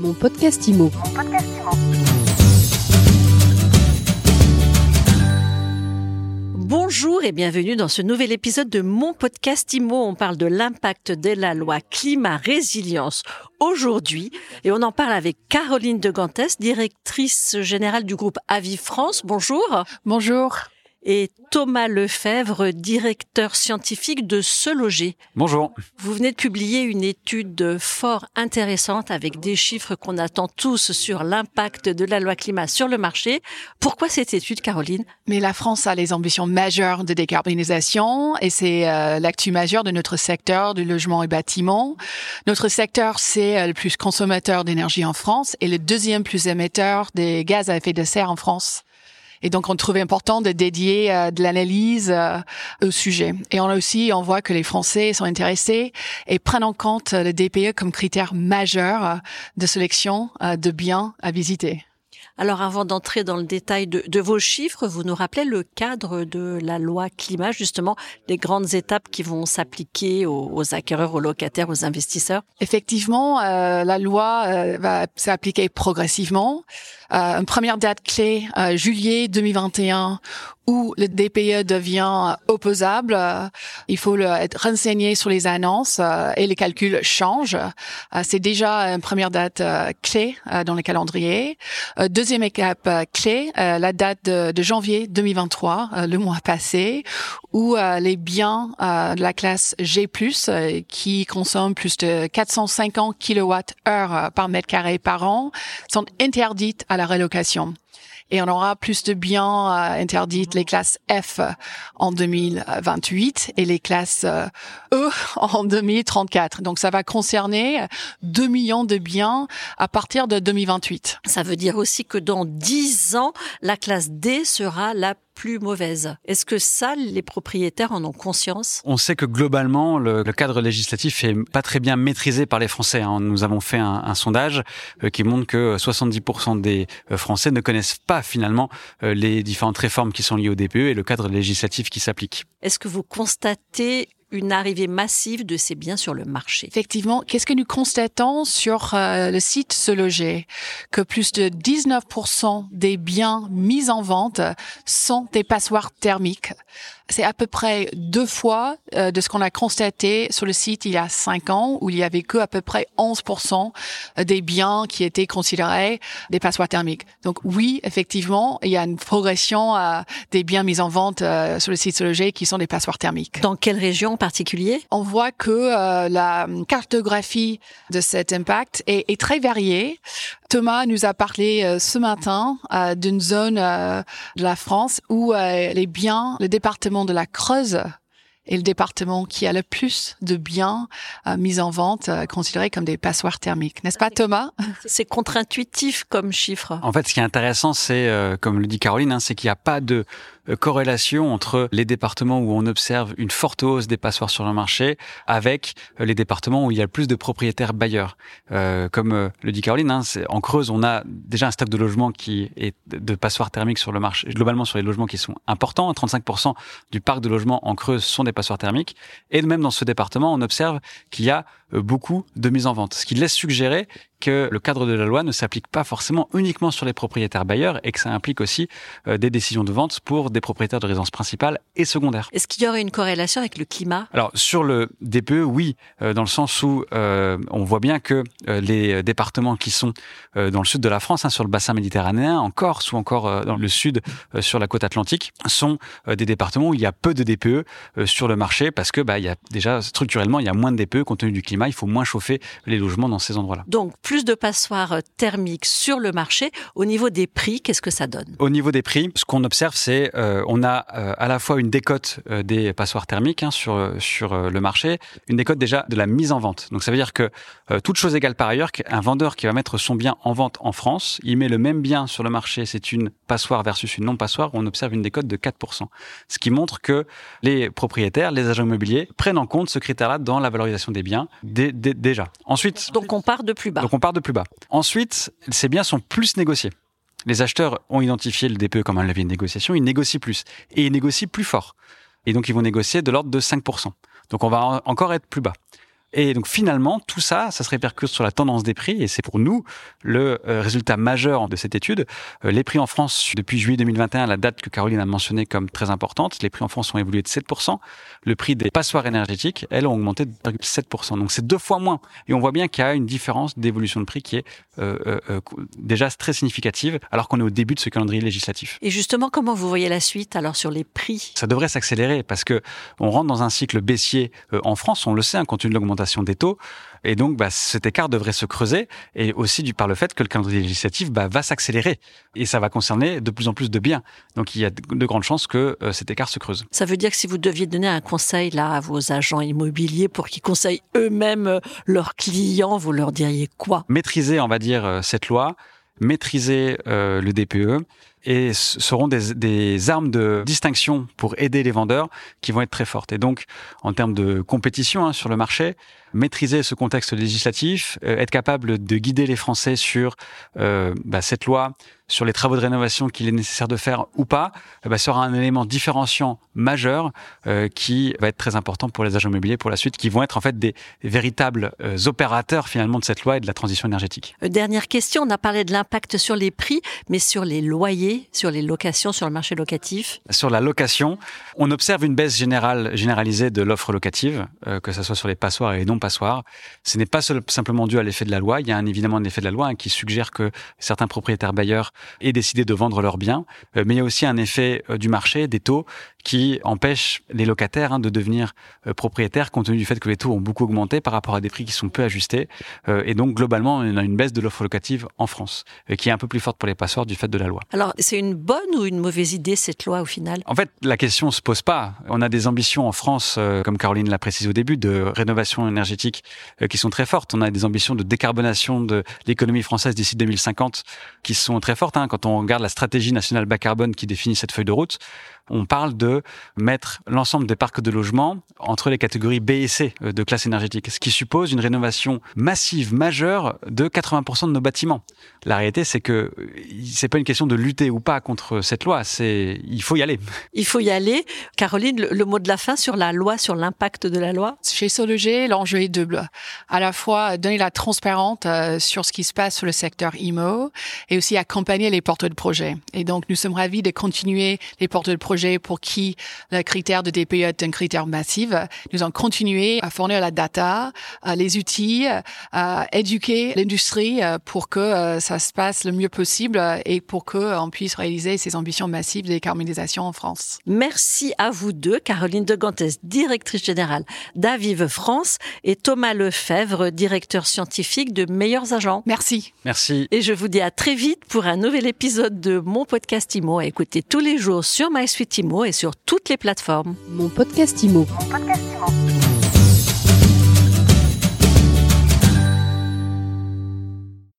Mon podcast IMO. Bonjour et bienvenue dans ce nouvel épisode de mon podcast IMO. On parle de l'impact de la loi climat résilience aujourd'hui et on en parle avec Caroline de Gantes, directrice générale du groupe Avis France. Bonjour. Bonjour et Thomas Lefebvre, directeur scientifique de Se Loger. Bonjour. Vous venez de publier une étude fort intéressante avec des chiffres qu'on attend tous sur l'impact de la loi climat sur le marché. Pourquoi cette étude, Caroline? Mais la France a les ambitions majeures de décarbonisation et c'est euh, l'actu majeur de notre secteur du logement et bâtiment. Notre secteur, c'est euh, le plus consommateur d'énergie en France et le deuxième plus émetteur des gaz à effet de serre en France. Et donc, on trouvait important de dédier euh, de l'analyse euh, au sujet. Et on a aussi, on voit que les Français sont intéressés et prennent en compte le DPE comme critère majeur euh, de sélection de biens à visiter. Alors avant d'entrer dans le détail de, vos chiffres, vous nous rappelez le cadre de la loi climat, justement les grandes étapes qui vont s'appliquer aux, aux, acquéreurs, aux locataires, aux investisseurs? Effectivement, euh, la loi euh, va s'appliquer progressivement. Euh, une première date clé, euh, juillet 2021, où le DPE devient opposable. Il faut être renseigné sur les annonces euh, et les calculs changent. Euh, c'est déjà une première date clé dans le calendrier. Deuxième étape clé, la date de, de janvier 2023, le mois passé, où les biens de la classe G+, qui consomment plus de 450 kWh par mètre carré par an, sont interdites à la relocation et on aura plus de biens euh, interdits les classes F en 2028 et les classes euh, E en 2034. Donc ça va concerner 2 millions de biens à partir de 2028. Ça veut dire aussi que dans 10 ans, la classe D sera la plus mauvaise. Est-ce que ça, les propriétaires en ont conscience? On sait que globalement, le, le, cadre législatif est pas très bien maîtrisé par les Français. Hein. Nous avons fait un, un sondage euh, qui montre que 70% des euh, Français ne connaissent pas finalement euh, les différentes réformes qui sont liées au DPE et le cadre législatif qui s'applique. Est-ce que vous constatez une arrivée massive de ces biens sur le marché. Effectivement, qu'est-ce que nous constatons sur euh, le site Se Loger? Que plus de 19% des biens mis en vente sont des passoires thermiques c'est à peu près deux fois euh, de ce qu'on a constaté sur le site il y a cinq ans, où il y avait que à peu près 11% des biens qui étaient considérés des passoires thermiques. Donc oui, effectivement, il y a une progression euh, des biens mis en vente euh, sur le site Sologé qui sont des passoires thermiques. Dans quelle région en particulier? On voit que euh, la cartographie de cet impact est, est, très variée. Thomas nous a parlé euh, ce matin euh, d'une zone de la France où les biens, le département de la Creuse est le département qui a le plus de biens euh, mis en vente euh, considérés comme des passoires thermiques. N'est-ce pas Thomas? C'est contre-intuitif comme chiffre. En fait, ce qui est intéressant, c'est, euh, comme le dit Caroline, hein, c'est qu'il n'y a pas de euh, corrélation entre les départements où on observe une forte hausse des passoires sur le marché avec euh, les départements où il y a le plus de propriétaires bailleurs. Euh, comme euh, le dit Caroline, hein, en Creuse, on a déjà un stock de logements qui est de passoires thermiques sur le marché, globalement sur les logements qui sont importants. 35% du parc de logements en Creuse sont des passoires thermiques. Et même dans ce département, on observe qu'il y a beaucoup de mises en vente, ce qui laisse suggérer que le cadre de la loi ne s'applique pas forcément uniquement sur les propriétaires bailleurs et que ça implique aussi euh, des décisions de vente pour des propriétaires de résidence principale et secondaire. Est-ce qu'il y aurait une corrélation avec le climat? Alors sur le DPE, oui, euh, dans le sens où euh, on voit bien que les départements qui sont euh, dans le sud de la France, hein, sur le bassin méditerranéen, en Corse ou encore dans le sud sur la côte atlantique, sont des départements où il y a peu de DPE sur le marché parce que bah, il y a déjà structurellement il y a moins de DPE compte tenu du climat, il faut moins chauffer les logements dans ces endroits-là. Donc plus de passoires thermiques sur le marché. Au niveau des prix, qu'est-ce que ça donne? Au niveau des prix, ce qu'on observe, c'est euh, on a euh, à la fois une décote euh, des passoires thermiques hein, sur sur le marché, une décote déjà de la mise en vente. Donc ça veut dire que toute chose égale par ailleurs, qu'un vendeur qui va mettre son bien en vente en France, il met le même bien sur le marché, c'est une passoire versus une non passoire, on observe une décote de 4%. Ce qui montre que les propriétaires, les agents immobiliers prennent en compte ce critère-là dans la valorisation des biens dé, dé, déjà. Ensuite, donc on part de plus bas. Donc on part de plus bas. Ensuite, ces biens sont plus négociés. Les acheteurs ont identifié le DPE comme un levier de négociation, ils négocient plus et ils négocient plus fort. Et donc ils vont négocier de l'ordre de 5%. Donc on va encore être plus bas. Et donc finalement, tout ça, ça se répercute sur la tendance des prix et c'est pour nous le euh, résultat majeur de cette étude. Euh, les prix en France, depuis juillet 2021, la date que Caroline a mentionnée comme très importante, les prix en France ont évolué de 7%. Le prix des passoires énergétiques, elles, ont augmenté de 7%. Donc c'est deux fois moins. Et on voit bien qu'il y a une différence d'évolution de prix qui est euh, euh, déjà très significative alors qu'on est au début de ce calendrier législatif. Et justement, comment vous voyez la suite alors sur les prix? Ça devrait s'accélérer parce que on rentre dans un cycle baissier en France, on le sait, hein, compte tenu de l'augmentation des taux. Et donc, bah, cet écart devrait se creuser, et aussi du, par le fait que le calendrier législatif bah, va s'accélérer, et ça va concerner de plus en plus de biens. Donc, il y a de grandes chances que euh, cet écart se creuse. Ça veut dire que si vous deviez donner un conseil là à vos agents immobiliers pour qu'ils conseillent eux-mêmes euh, leurs clients, vous leur diriez quoi? Maîtriser, on va dire, euh, cette loi, maîtriser le DPE, et seront des, des, armes de distinction pour aider les vendeurs qui vont être très fortes. Et donc, en termes de compétition hein, sur le marché, maîtriser ce contexte législatif, euh, être capable de guider les Français sur euh, bah, cette loi, sur les travaux de rénovation qu'il est nécessaire de faire ou pas, euh, bah, sera un élément différenciant majeur euh, qui va être très important pour les agents immobiliers pour la suite, qui vont être en fait des véritables opérateurs finalement de cette loi et de la transition énergétique. Dernière question, on a parlé de l'impact sur les prix, mais sur les loyers sur les locations, sur le marché locatif Sur la location, on observe une baisse générale, généralisée de l'offre locative, euh, que ce soit sur les passoires et les non-passoires. Ce n'est pas simplement dû à l'effet de la loi. Il y a un, évidemment un effet de la loi hein, qui suggère que certains propriétaires bailleurs aient décidé de vendre leurs biens. Euh, mais il y a aussi un effet euh, du marché, des taux, qui empêche les locataires hein, de devenir propriétaires compte tenu du fait que les taux ont beaucoup augmenté par rapport à des prix qui sont peu ajustés. et donc, globalement, on a une baisse de l'offre locative en France, qui est un peu plus forte pour les passoires du fait de la loi. Alors, c'est une bonne ou une mauvaise idée cette loi au final? En fait, la question se pose pas. On a des ambitions en France, euh, comme Caroline l'a précisé au début, de rénovation énergétique euh, qui sont très fortes. On a des ambitions de décarbonation de l'économie française d'ici 2050 qui sont très fortes. Hein. Quand on regarde la stratégie nationale bas carbone qui définit cette feuille de route, on parle de mettre l'ensemble des parcs de logement entre les catégories B et C euh, de classe énergétique, ce qui suppose une rénovation massive, majeure de 80% de nos bâtiments. La réalité, c'est que c'est pas une question de lutter ou pas contre cette loi, c'est il faut y aller. Il faut y aller. Caroline, le, mot de la fin sur la loi, sur l'impact de la loi? Chez Sologer, l'enjeu est double. À la fois donner la transparence euh, sur ce qui se passe sur le secteur IMO et aussi accompagner les porteurs de projets. Et donc, nous sommes ravis de continuer les porteurs de projets pour qui le critère de DPE est un critère massif. Nous allons continuer à fournir la data, euh, les outils, à éduquer l'industrie euh, pour que euh, ça se passe le mieux possible et pour qu'on puisse réaliser ces ambitions massives de décarbonisation en France. Merci à vous deux, Caroline de Gantes, directrice générale d'Avive France et Thomas Lefebvre, directeur scientifique de Meilleurs Agents. Merci. Merci. Et je vous dis à très vite pour un nouvel épisode de mon podcast IMO à écouter tous les jours sur MySuite IMO et sur toutes les plateformes. Mon podcast IMO. Mon podcast IMO.